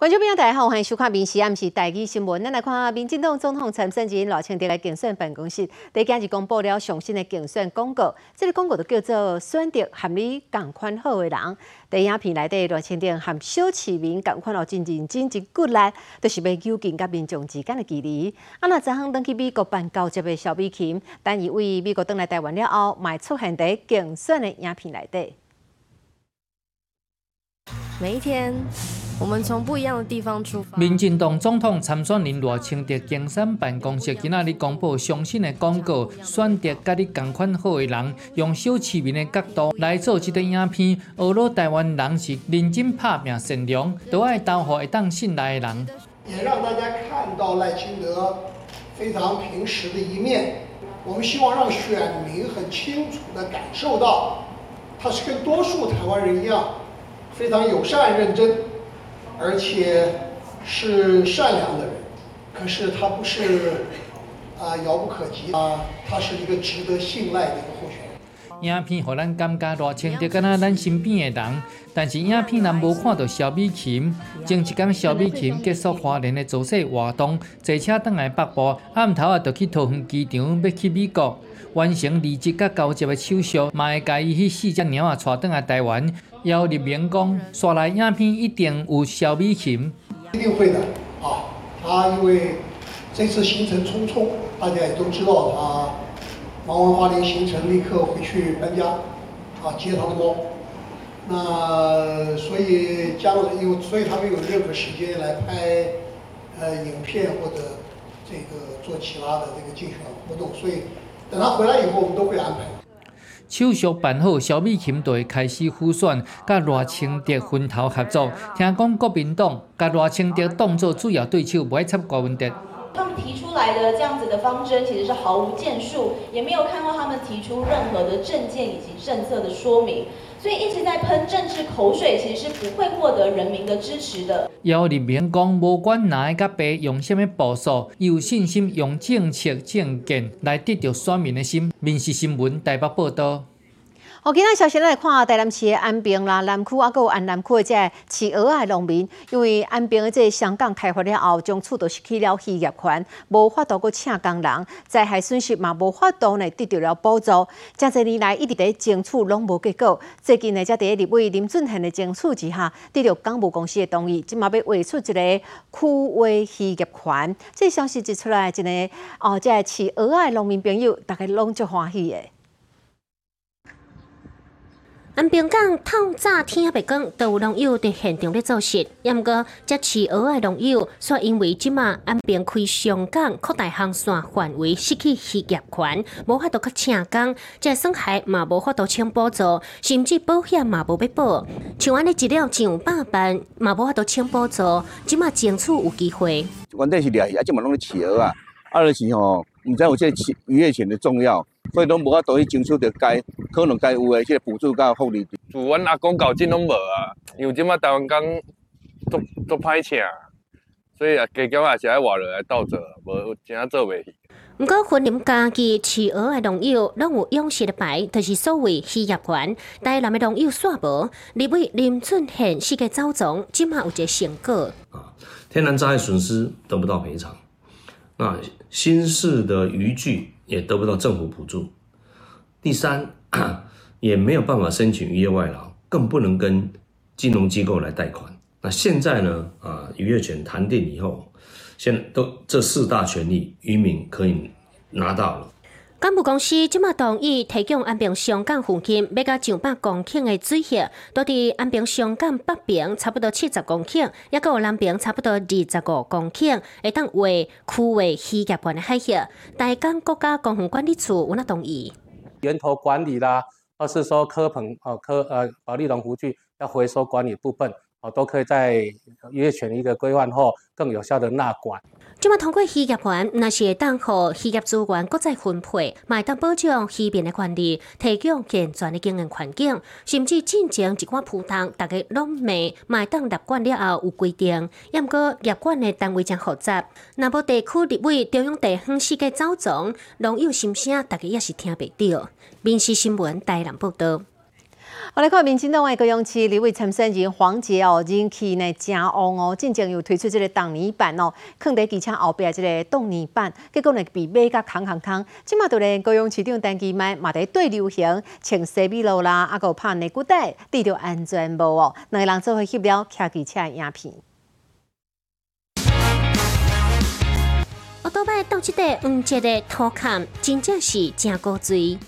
观众朋友大家好，欢迎收看《民视暗时台语新闻》。咱来看民进党总统参选人罗清德的竞选办公室，第今日公布了上新的竞选广告。这个广告就叫做“选择和你共款好的人”。第影片内底罗清德和小市民共款哦，真认真、真骨力，都是要求近甲民众之间的距离。啊，那昨昏登去美国办交接的小美琴，但伊为美国登来台湾了后，卖出现在竞选的影片内底。每一天。我们从不一样的地方出发。民进党总统参选人罗清德竞选办公室今仔日公布相信的广告，选择甲你同款好的人，用小市民的角度来做这段影片。俄罗台湾人是认真拍拼、善良，都爱投互会当信赖的人。也让大家看到赖清德非常平实的一面。我们希望让选民很清楚地感受到，他是跟多数台湾人一样，非常友善、认真。而且是善良的人，可是他不是啊遥不可及啊，他是一个值得信赖的人。影片互咱感觉热情，就敢若咱身边的人。但是影片咱无看到小美琴。前一天小美琴结束华联的造势活动，坐车倒来北部，暗头啊就去桃园机场要去美国，完成离职甲交接的手续，嘛会甲伊去四只猫啊带倒来台湾。要立明讲，刷来影片一定有小美琴，一定会的啊！他因为这次行程匆匆，大家也都知道，他忙完花莲行程，立刻回去搬家啊，接他的猫。那所以将来有，所以他没有任何时间来拍呃影片或者这个做其他的这个竞选活动。所以等他回来以后，我们都会安排。手续办好，小米琴队开始复选，甲罗清德分头合作。听讲国民党甲罗清德当作主要对手，不爱插郭文德。他们提出来的这样子的方针，其实是毫无建树，也没有看过他们提出任何的政见以及政策的说明，所以一直在喷政治口水，其实是不会获得人民的支持的。要人民讲，无管哪一个白用什么步数，有信心用政策政见来得到选民的心。民事新闻台北报道。好，今仔消息来看，台南市的安平啦、南区啊，搁有安南区的这饲鹅的农民，因为安平的这香港开发了后，将厝都失去了渔业权，无法度搁请工人，灾害损失嘛无法度呢得到了补助。这些年来一直在争取，拢无结果。最近呢，才伫立委林俊贤的争取之下，得到港务公司的同意，即嘛要划出一个区域渔业权。这消息一出来，真个哦，这饲鹅的农民朋友，大家拢足欢喜的。安平港透早天黑白讲，都有农友伫现场咧做事。也毋过，这饲鹅的农友却因为即马安平开上港扩大航线范围，失去渔业权，无法度去请工，这损害嘛无法度请补助，甚至保险嘛无要保。像安尼一了上百万，嘛无法度请补助，即马争取有机会。关键是掠鱼，啊，即嘛拢咧饲鹅啊，啊，就是吼，毋知有这渔业权的重要。所以拢无法度去争取着该可能该有诶即个补助甲福利。自阮阿公搞真拢无啊，因为即马台湾工做做歹请，所以啊加减也是爱活落来斗做，无真正做袂起。毋过，婚林家己饲鹅诶农友拢有勇士的牌，就是所谓渔业权。台南诶农友煞无，立委林俊宪世界走总，即马有一个成果。啊，天然灾害损失得不到赔偿，那新式的渔具。也得不到政府补助。第三，也没有办法申请渔业外劳，更不能跟金融机构来贷款。那现在呢？啊，渔业权谈定以后，现在都这四大权利，渔民可以拿到了。港务公司即马同意提供安平香港附近要甲上百公顷的水域，都伫安平香港北边差不多七十公顷，也有南边差不多二十五公顷，会当为区域渔业权的海域。大港国家公园管理处有哪同意？源头管理啦，或是说科棚哦科呃保利龙湖区要回收管理部分哦，都可以在渔业权一个规范后，更有效的纳管。即马通过渔业权，那是会当互渔业资源搁再分配，卖当保障渔民的权利，提供健全的经营环境，甚至进前一寡普通，大家拢未卖当立管了后有规定。毋过业管的单位真复杂，南部地区立委中央地方世界走总，农友心声，大家也是听袂到。民事新闻台南报道。我来看民进党的高雄市立委参选人黄杰哦，人气呢真旺哦，进前又推出这个动泥板哦，放在机车后壁这个动泥板，结果呢被买甲空空空。即马就连高雄市长陈其迈嘛在对流行，穿西米露啦，啊个拍内骨带，戴着安全帽哦，两个人做伙翕了骑机车的影片。我倒摆到即个黄杰的土坎，真正是真高追。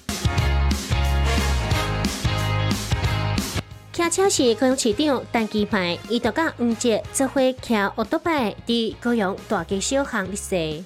骑车是高雄市长陈其迈，伊就甲黄杰做伙骑奥多拜伫高雄大街小巷历史。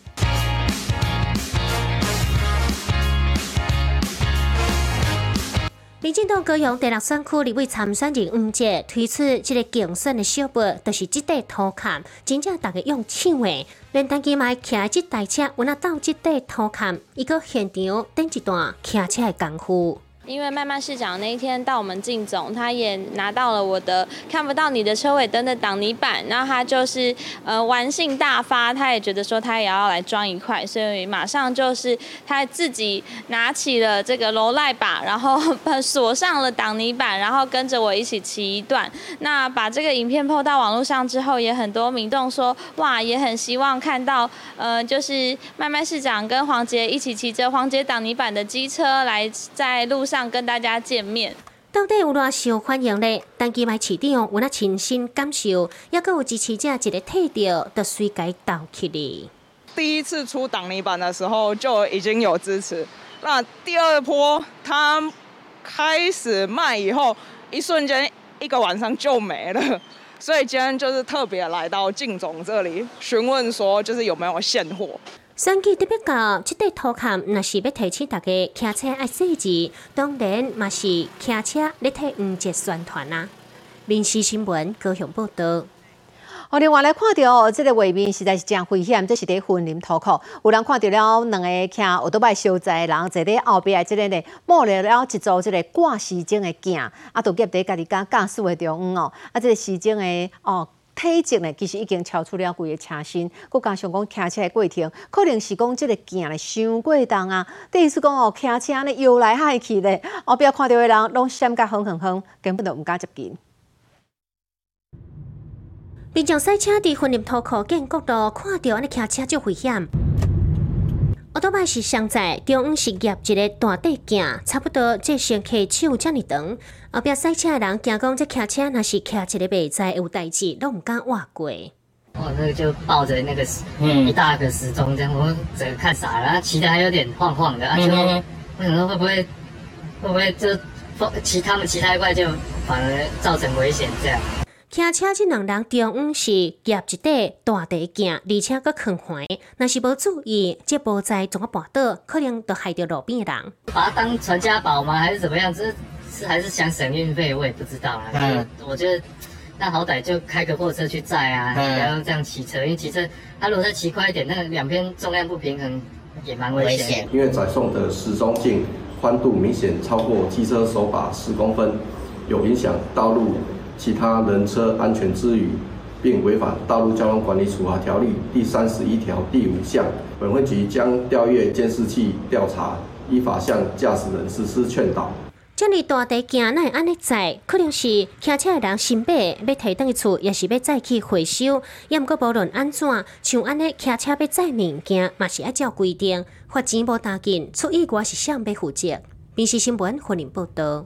民进党高雄第六选区立委参选人黄杰推出这个竞选的小物，就是即块土坎，真正大家用抢的。连陈其迈骑这台车，我那到即块土坎，伊个现场等一段骑车的功夫。因为慢慢市长那一天到我们进总，他也拿到了我的看不到你的车尾灯的挡泥板，然后他就是呃玩性大发，他也觉得说他也要来装一块，所以马上就是他自己拿起了这个楼赖把，然后锁上了挡泥板，然后跟着我一起骑一段。那把这个影片抛到网络上之后，也很多民众说哇，也很希望看到呃就是慢慢市长跟黄杰一起骑着黄杰挡泥板的机车来在路上。跟大家见面，到底有偌受欢迎呢？陈其迈市长有那亲身感受，也阁有支持者一个退掉，就随街倒去哩。第一次出挡泥板的时候就已经有支持，那第二波他开始卖以后，一瞬间一个晚上就没了，所以今天就是特别来到靳总这里询问说，就是有没有现货。选举特别到，即块土坎若是要提醒大家骑车爱细致，当然嘛是骑车咧替黄杰宣传啊。民事新闻高雄报道。哦，另外来看到哦，这个画面实在是真危险，这是在森林土库，有人看到了两个骑奥多拜小载人坐在后边，这个呢冒了了一组这个挂时钟的镜，啊，都夹在家己驾驾驶的中央哦，啊，这个时钟的哦。体积呢，其实已经超出了规个车身，佮加上讲骑车的过程，可能是讲即个镜咧伤过重啊。第一次讲哦，骑车呢摇来嗨去咧，后壁看到的人拢闪甲哼哼哼，根本就毋敢接近。平常赛车伫混凝土库见角度，看到安尼骑车就危险。我多摆是上在中央是夹一个大底镜，差不多这乘客手遮尔长。后壁赛车的人惊讲，这骑车若是骑一个白在有代志，都毋敢划过。哦，那个就抱着那个嗯一大个时钟这样，我整个看傻了，骑的还有点晃晃的，而且我想说会不会会不会就骑他们骑太快，就反而造成危险这样。骑车这两人中午是夹一块大地镜，而且搁坑坏，若是无注意，这波在怎个绊倒，可能都害到路边的人。把它当传家宝吗？还是怎么样？是是还是想省运费？我也不知道啊。嗯，我觉得那好歹就开个货车去载啊，不要这样骑车。因为骑车，他如果再骑快一点，那两边重量不平衡也蛮危险。因为载送的时钟镜宽度明显超过机车手把十公分，有影响道路。其他人车安全之余，并违反《道路交通管理处罚条例》第三十一条第五项，本会局将调阅监视器调查，依法向驾驶人实施劝导。这里大地行会安尼载，可能是骑车的人新买要提倒去厝，也是要再去回收。也毋过无论安怎，像安尼骑车要载物件，嘛是要照规定，罚钱无打紧，出意外是谁要负责？平时新闻欢迎报道。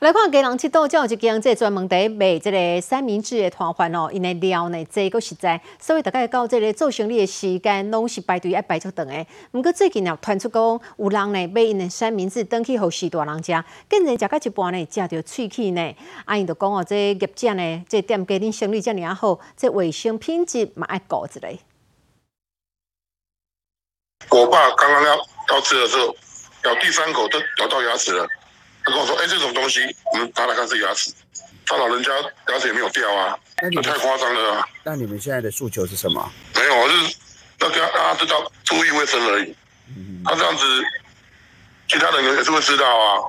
来看家人七道，有一间这专门在卖即个三明治的摊贩哦，因的料呢这个实在，所以大概到这个做生意的时间，拢是排队要排足长的。毋过最近又传出讲，有人呢买因的三明治登去互许大人食，竟然食到一半呢，食到喙齿呢。啊因就讲哦，这业者呢，这店家恁生意遮尔好，这卫生品质嘛爱顾一下。我爸刚刚要要吃的时候，咬第三口都咬到牙齿了。他跟我说：“哎，这种东西，我们拿来看是牙齿，他老人家牙齿也没有掉啊，那太夸张了。”啊那你们现在的诉求是什么？没有，就是要让大家知道注意卫生而已。他这样子，其他人也是会知道啊。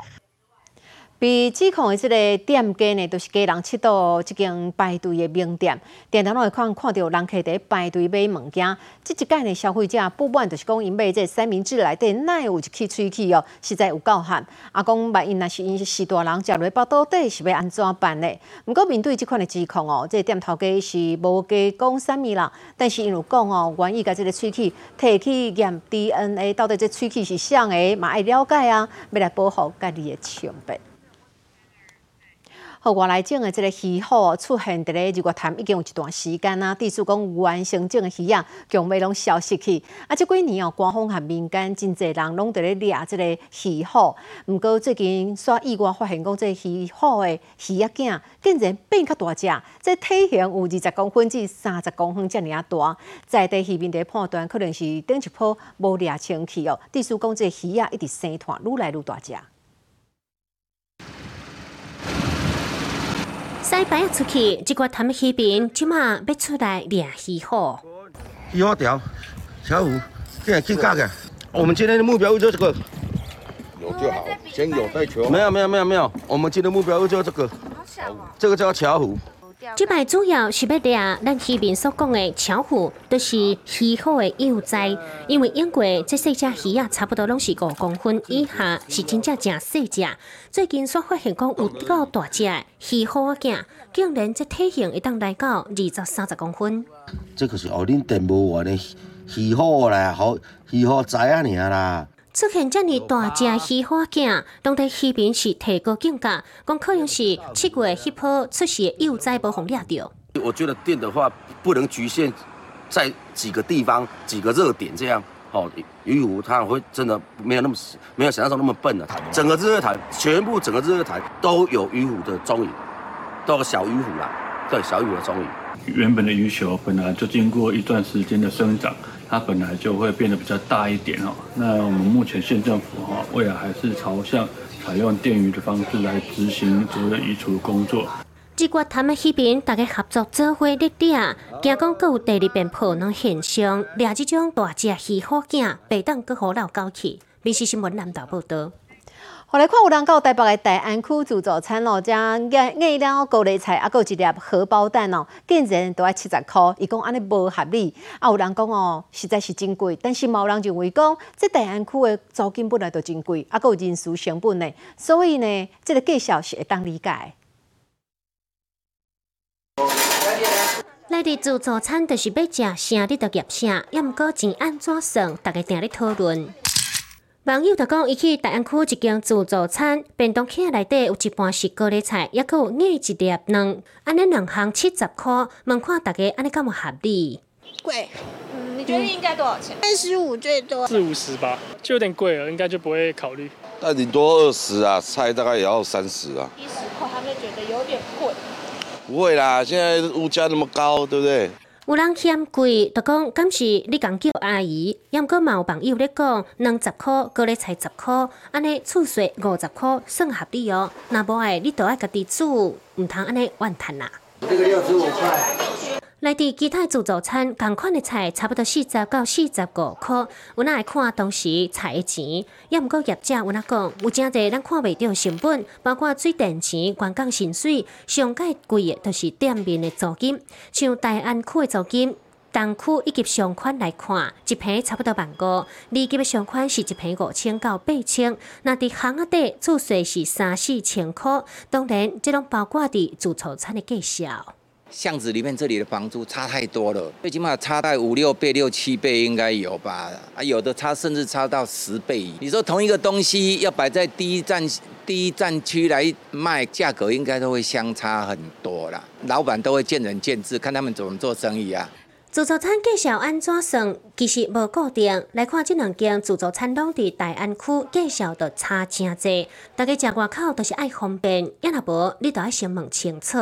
被指控的这个店家呢，都是家人去到一间排队的名店，店头拢会看看到人客在排队买物件。这一届的，消费者不满就是讲因买这三明治内底奶有一气喙齿哦，实在有够咸。啊，讲万一若是因是大人食落包到底是要安怎办呢？不过面对这款的指控哦，这店头家是无加讲啥物啦，但是因为讲哦，愿意甲这个喙齿摕去验 DNA，到底这喙齿是啥的，嘛爱了解啊，要来保护家己的清白。好，外来种的这个鱼货出现伫咧日月潭已经有一段时间啊，地主讲原生种的鱼啊，强尾拢消失去。啊，这几年哦，官方和民间真侪人拢伫咧掠这个鱼货。毋过最近煞意外发现讲，这鱼货的鱼仔囝竟然变较大只，这体型有二十公分至三十公分，遮尔啊大。在地渔民伫判断，可能是顶一波无掠清气哦。地主讲，这鱼仔一直生团，愈来愈大只。西摆出去，这个他们那边即马要出来掠鱼货。鱼好条，小虎，现在去干个。我们今天的目标就是这个。有就好，先有再求。没有没有没有没有，我们今天的目标就是这个。这个叫巧虎。这摆主要是要掠咱渔民所讲的巧虎，都是鱼好的幼崽。因为英国这细只鱼啊，差不多拢是五公分以下，是真正正细只。最近所发现讲有够大只的鱼好啊，囝竟然这体型会当来到二十三十公分。这个是后恁电无完的鱼好啦，好鱼好仔啊，尔啦。出现这么大只鱼花镜，当地渔民是提高警觉，讲可能是七月迄波出事的幼崽无红掠到。我觉得电的话不能局限在几个地方、几个热点这样。哦，鱼湖它会真的没有那么没有想象中那么笨的，整个日月潭全部整个日月潭都有鱼湖的踪影，都有小鱼湖啦，对，小鱼湖的踪影。原本的鱼球本来就经过一段时间的生长。它本来就会变得比较大一点哦。那我们目前县政府哈，未来还是朝向采用电鱼的方式来执行责任移除工作。即个他们那边大家合作做伙力点，惊讲各有第二遍破能现象，掠这种大只鱼好镜，被当搁好老高去。民事新闻南岛报道。后来看有人到台北的大安区自助餐哦，将嗌嗌了高丽菜，啊，有一粒荷包蛋哦，竟然都要七十块，伊讲安尼无合理。啊，有人讲哦，实在是真贵，但是有人认为讲，这大安区的租金本来就真贵，啊，有人事成本呢，所以呢，这个介绍是会当理解。来伫自助餐就是要食啥，你就夹啥，也毋过钱安怎算，大家定咧讨论。网友就讲，伊去大安区一间自助餐，便当起内底有一盘是高丽菜，也有硬一粒卵，安尼两行七十箍，问看大家安尼敢有合理？贵，嗯，你觉得应该多少钱？三十五最多，四五十吧，就有点贵了，应该就不会考虑。那顶多二十啊，菜大概也要三十啊。一十块，他们觉得有点贵。不会啦，现在物价那么高，对不对？有人嫌贵，就讲敢是你讲叫阿姨，也毋过嘛有朋友咧讲，两十箍，高丽菜十箍，安尼厝税五十箍，算合理哦。若无爱，你都爱家己煮，毋通安尼怨叹啦。这个要十五块。来伫其他自助餐，同款的菜差不多四十到四十五块。有哪会看当时菜的钱？也毋过业者有哪讲，有真侪咱看袂到成本，包括水电钱、关港薪水，上介贵的都是店面的租金。像大安区的租金，东区以及上款来看，一平差不多万五；二级的上款是一平五千到八千。那伫巷仔底，厝税是三四千块。当然，这拢包括伫自助餐的介绍。巷子里面这里的房租差太多了，最起码差在五六倍、六七倍应该有吧？啊，有的差甚至差到十倍。你说同一个东西要摆在第一站、第一站区来卖，价格应该都会相差很多啦。老板都会见仁见智，看他们怎么做生意啊。自助餐介绍安怎算，其实无固定。来看这两间自助餐拢伫大安区，介绍的差真济。大家食外口都是爱方便，也若无你都要先问清楚。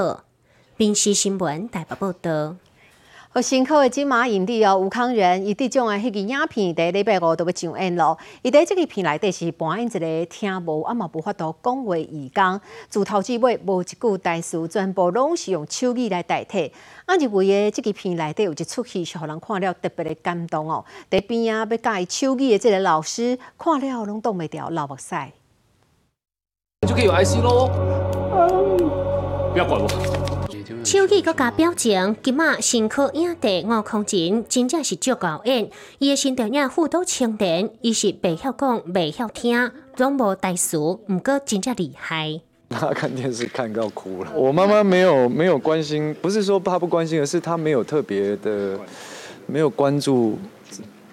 闽西新闻台北报道。好辛苦的金马影帝哦，吴康仁，伊伫种的迄个影片，第礼拜五都要上映咯。伊伫即个片内底是扮演一个听无啊嘛无法度讲话义工，自头至尾无一句台词，全部拢是用手语来代替。啊，认为的即个片内底有一出戏是互人看了特别的感动哦。伫边啊要教伊手语的即个老师，看了拢挡袂掉流目屎。就可以有 IC 喽。不要管我。手艺搁加表情，今麦新科影帝吴康仁真正是足够演。伊的新电影辅导青年，伊是袂晓讲、袂晓听，拢无台词，毋过真正厉害。他看电视看到哭了。我妈妈没有没有关心，不是说她不关心，而是她没有特别的，没有关注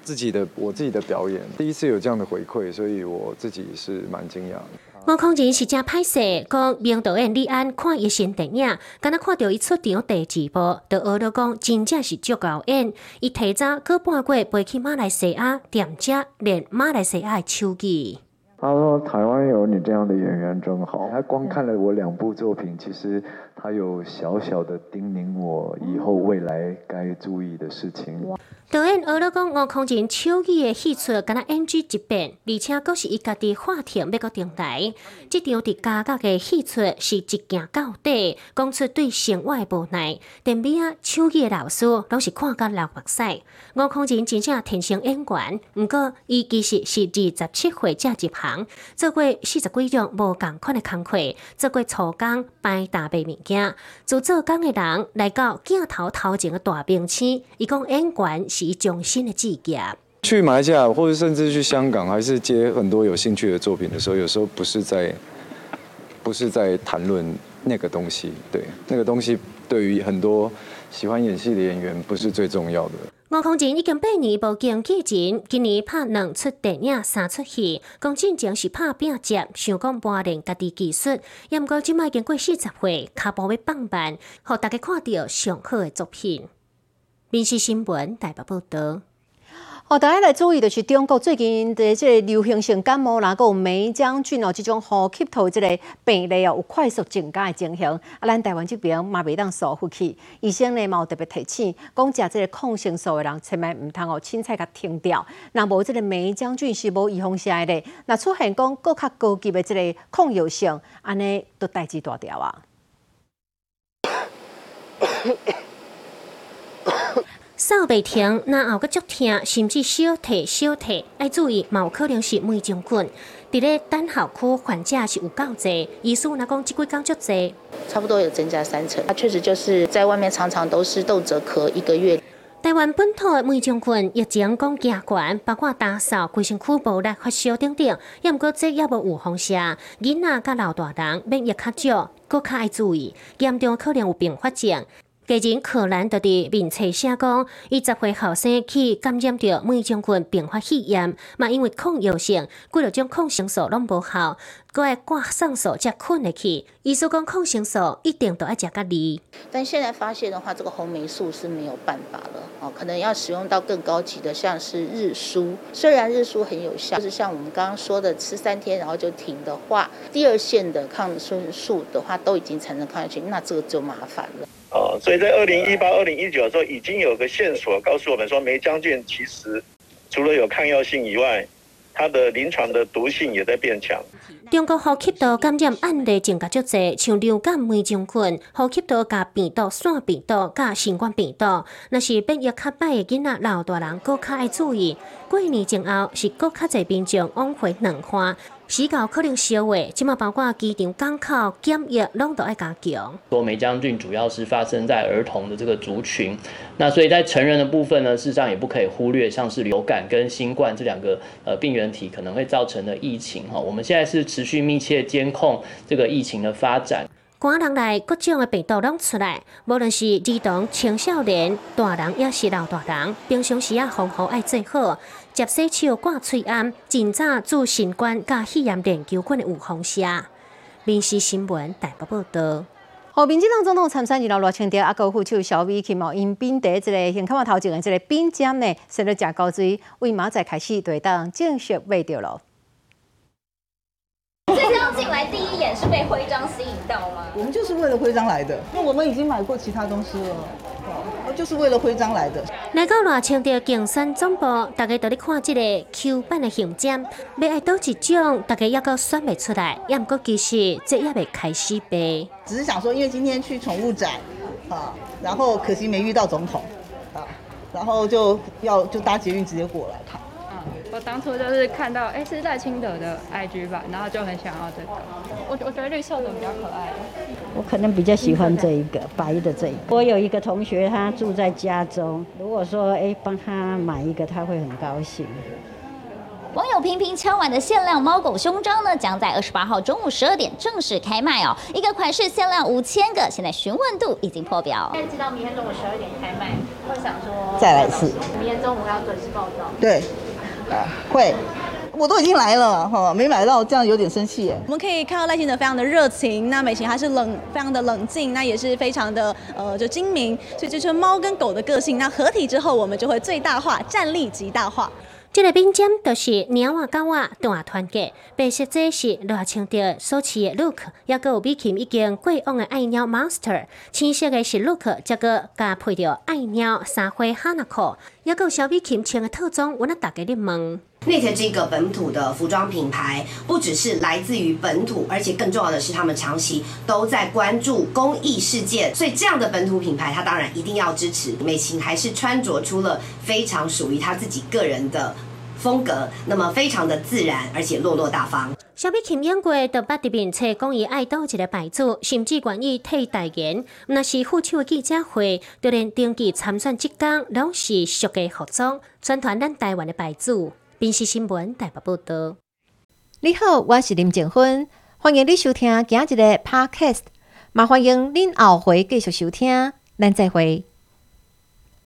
自己的我自己的表演。第一次有这样的回馈，所以我自己是蛮惊讶的。吴康仁是正歹势，讲明导演李安看一新电影，敢若看到伊出场第二部，就学到讲真正是足够演。伊提早过半个月飞去马来西亚，踮遮练马来西亚的手机。他说：“台湾有你这样的演员真好。”他光看了我两部作品，其实他有小小的叮咛我以后未来该注意的事情。导演学了讲吴康仁手艺的戏出，敢若 NG 一遍，而且佫是伊家己话题要阁定台。这场伫家家嘅戏出是一镜到底，讲出对生活的无奈。电影啊，手艺的老师拢是看甲流目屎。吴康仁真正天生演员，毋过伊其实是二十七岁才入行，做过四十几种无共款的工课，做过粗工、摆大白面件。做做工的人来到镜头头前的大冰星，伊讲演员。是终身的志业。去马来西亚，或者甚至去香港，还是接很多有兴趣的作品的时候，有时候不是在，不是在谈论那个东西。对，那个东西对于很多喜欢演戏的演员，不是最重要的。吴康仁已经八年无经纪人，今年拍两出电影、三出戏，讲真正是拍拼接，想讲磨练家己技术。也毋过即卖经过四十岁，骹步要放慢，互大家看到上好的作品。民事新闻台北报道。哦，大家来注意，就是中国最近的这个流行性感冒啦，有梅将军哦，这种呼吸道这个病例哦，有快速增加的情形。啊，咱台湾这边嘛袂当疏忽去，医生呢嘛有特别提醒，讲食这个抗生素的人，千万唔通哦，凊彩甲停掉。那无这个梅将军是无预防性的，那出现讲更较高级的这个抗药性，安尼都代志大条啊。扫袂停，然后个足痛，甚至小退小退，要注意，有可能是霉菌菌。伫咧单校区患者是有够侪，医师那讲，即几工足侪，差不多有增加三成。他确实就是在外面常常都是动辄咳一个月。台湾本土的梅将军疫情讲加悬，包括打扫、规身躯无力、发烧等等，也毋过这也无有风险。囡仔甲老大人免疫较少，搁较爱注意，严重可能有并发症。家人可兰就伫面册写讲，伊十岁后生去感染着梅将军并发肺炎，嘛因为抗药性，几了种抗生素拢无效，搁爱挂上手才困得去。医生讲抗生素一定都要食甲离。但现在发现的话，这个红霉素是没有办法了哦，可能要使用到更高级的，像是日舒。虽然日舒很有效，就是像我们刚刚说的，吃三天然后就停的话，第二线的抗生素的话都已经产生抗药性，那这个就麻烦了。啊，所以在二零一八、二零一九的时候，已经有个线索告诉我们说，梅将军其实除了有抗药性以外，它的临床的毒性也在变强。中国呼吸道感染案例增加足多，像流感、梅将军、呼吸道加病毒、腺病毒加新冠病毒，那是变异较歹的囡仔、老大人，更较爱注意。过年前后是更较侪民众往回两花。死搞可能少话，起码包括机场港口检疫，拢都爱加强。多梅将军主要是发生在儿童的这个族群，那所以在成人的部分呢，事实上也不可以忽略，像是流感跟新冠这两个呃病原体可能会造成的疫情哈。我们现在是持续密切监控这个疫情的发展。寒人来各种的病毒拢出来，无论是儿童、青少年、大人，也是老大人，平常时啊防护爱最好。接洗手、挂喙安，尽早做新冠加肺炎研究菌的预防射。民事新闻台北报道。后民进党总统参选人罗清德阿哥副手小美琴哦，因宾第一个先看我头前的这个宾尖呢，食了食高水，为马仔开始对当正式卖掉了。这刚进来第一是被徽章吸引到吗？我们就是为了徽章来的，因为我们已经买过其他东西了。就是为了徽章来的。来到罗清的竞选总部，大家都在看这个 Q 版的形象，要爱到一种，大家也个选不出来。也不过其实这也未开始呗。只是想说，因为今天去宠物展，啊，然后可惜没遇到总统，啊，然后就要就搭捷运直接过来看。我当初就是看到，哎，是赖清德的 IG 吧，然后就很想要这个。我我觉得绿色的比较可爱。我可能比较喜欢这一个白的这一个。我有一个同学，他住在加州，如果说哎帮他买一个，他会很高兴。网友频频敲碗的限量猫狗胸章呢，将在二十八号中午十二点正式开卖哦。一个款式限量五千个，现在询问度已经破表。现在知道明天中午十二点开卖，会想说再来一次。明天中午要准时报道。对，啊 会。我都已经来了哈，没买到，这样有点生气耶。我们可以看到赖清德非常的热情，那美琴还是冷，非常的冷静，那也是非常的呃就精明，所以这是猫跟狗的个性。那合体之后，我们就会最大化，战力极大化。这个冰尖就是鸟啊狗啊大团结，白色这是热情的所持的 look，也个有比琴已经过往的爱鸟 monster，青色的是 look，这个加配着爱鸟三花哈纳裤，也个有小比琴穿的套装，我那大家咧问。内特这个本土的服装品牌，不只是来自于本土，而且更重要的是，他们长期都在关注公益事件，所以这样的本土品牌，它当然一定要支持。美琴还是穿着出了非常属于她自己个人的风格，那么非常的自然，而且落落大方。小美琴演过的八特面册讲伊爱倒一个牌子，甚至愿意替代言。那是副手的记者会，就连登记参选即天，拢是熟嘅服装，宣传咱台湾的牌子。宾时新闻台北报道。你好，我是林静芬，欢迎你收听今日的 Podcast，麻欢迎您后回继续收听，咱再会。